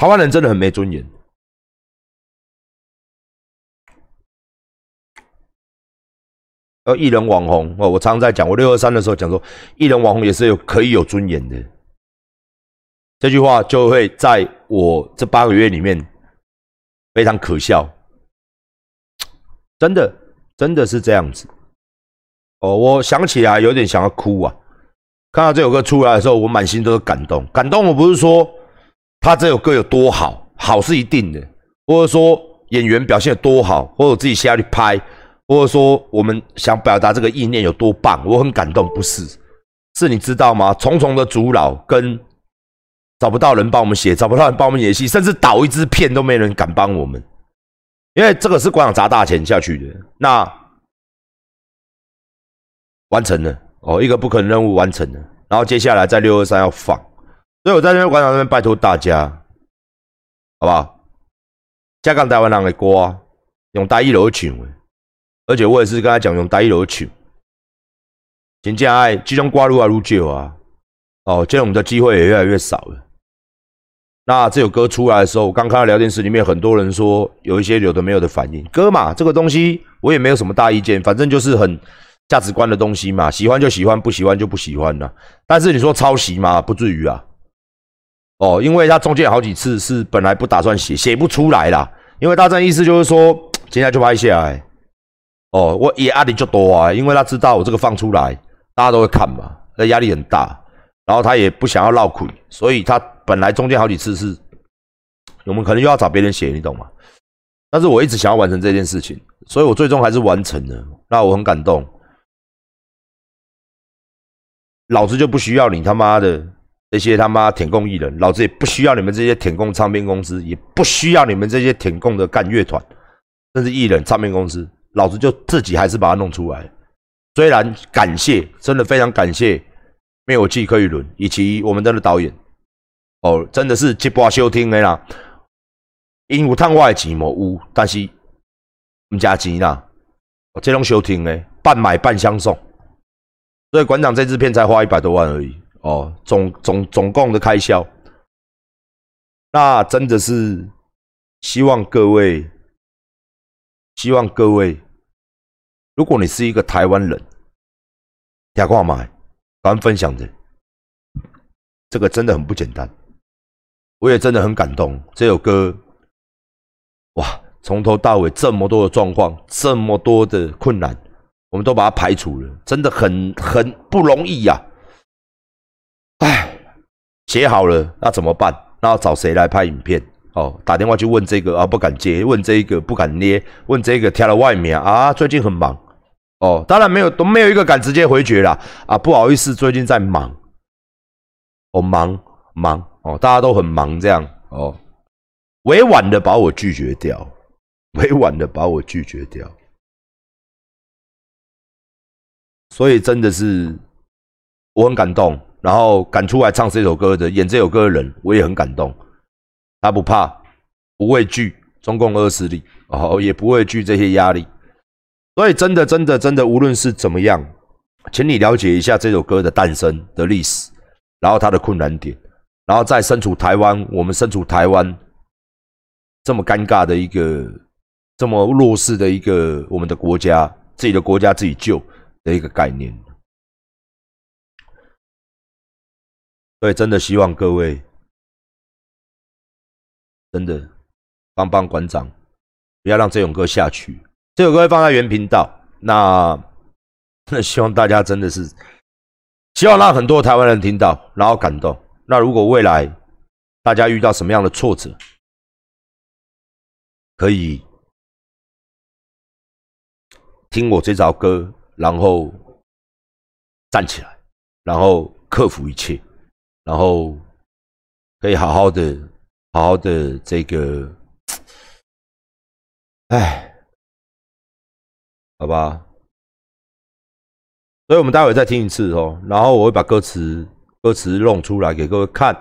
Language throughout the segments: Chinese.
台湾人真的很没尊严。呃，艺人网红哦，我常常在讲，我六二三的时候讲说，艺人网红也是有可以有尊严的。这句话就会在我这八个月里面非常可笑，真的，真的是这样子。哦，我想起来有点想要哭啊！看到这首歌出来的时候，我满心都是感动。感动，我不是说他这首歌有多好，好是一定的，或者说演员表现有多好，或者我自己下去拍。或者说，我们想表达这个意念有多棒，我很感动。不是，是你知道吗？重重的阻挠跟找不到人帮我们写，找不到人帮我们演戏，甚至导一支片都没人敢帮我们，因为这个是馆长砸大钱下去的。那完成了哦，一个不可能任务完成了。然后接下来在六二三要放，所以我在这边馆长这边拜托大家，好不好？加港台湾人的歌，用大一楼唱。而且我也是跟他讲用台语来唱，真正爱这种歌路啊愈少啊，哦，这种的机会也越来越少了。那这首歌出来的时候，我刚看到聊天室里面很多人说有一些有的没有的反应。歌嘛，这个东西我也没有什么大意见，反正就是很价值观的东西嘛，喜欢就喜欢，不喜欢就不喜欢了。但是你说抄袭嘛，不至于啊。哦，因为他中间好几次是本来不打算写，写不出来啦。因为大战意思就是说，今天就拍下来。哦，我也压力就多啊，因为他知道我这个放出来，大家都会看嘛，那压力很大。然后他也不想要闹亏，所以他本来中间好几次是，我们可能又要找别人写，你懂吗？但是我一直想要完成这件事情，所以我最终还是完成了。那我很感动，老子就不需要你他妈的这些他妈舔供艺人，老子也不需要你们这些舔供唱片公司，也不需要你们这些舔供的干乐团，甚至艺人唱片公司。老子就自己还是把它弄出来，虽然感谢，真的非常感谢灭火器柯宇伦以及我们的导演，哦，真的是接波收听的啦，因有探外钱无有，但是唔加钱啦，这种收听的半买半相送，所以馆长这支片才花一百多万而已，哦，总总总共的开销，那真的是希望各位。希望各位，如果你是一个台湾人，听话买，刚分享的，这个真的很不简单，我也真的很感动。这首歌，哇，从头到尾这么多的状况，这么多的困难，我们都把它排除了，真的很很不容易呀。写好了，那怎么办？那要找谁来拍影片？哦，打电话去问这个啊，不敢接；问这个不敢捏；问这个挑了外面啊，最近很忙。哦，当然没有，都没有一个敢直接回绝啦。啊，不好意思，最近在忙。哦，忙忙哦，大家都很忙这样哦，委婉的把我拒绝掉，委婉的把我拒绝掉。所以真的是我很感动，然后敢出来唱这首歌的，演这首歌的人，我也很感动。他不怕，不畏惧中共恶势力，哦，也不畏惧这些压力。所以，真的，真的，真的，无论是怎么样，请你了解一下这首歌的诞生的历史，然后它的困难点，然后在身处台湾，我们身处台湾这么尴尬的一个、这么弱势的一个我们的国家，自己的国家自己救的一个概念。所以，真的希望各位。真的，帮帮馆长，不要让这首歌下去。这首歌会放在原频道。那那 希望大家真的是，希望让很多台湾人听到，然后感动。那如果未来大家遇到什么样的挫折，可以听我这首歌，然后站起来，然后克服一切，然后可以好好的。好好的这个，哎，好吧，所以我们待会再听一次哦，然后我会把歌词歌词弄出来给各位看，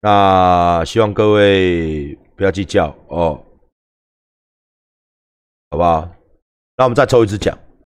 那希望各位不要计较哦，好不好？那我们再抽一支奖。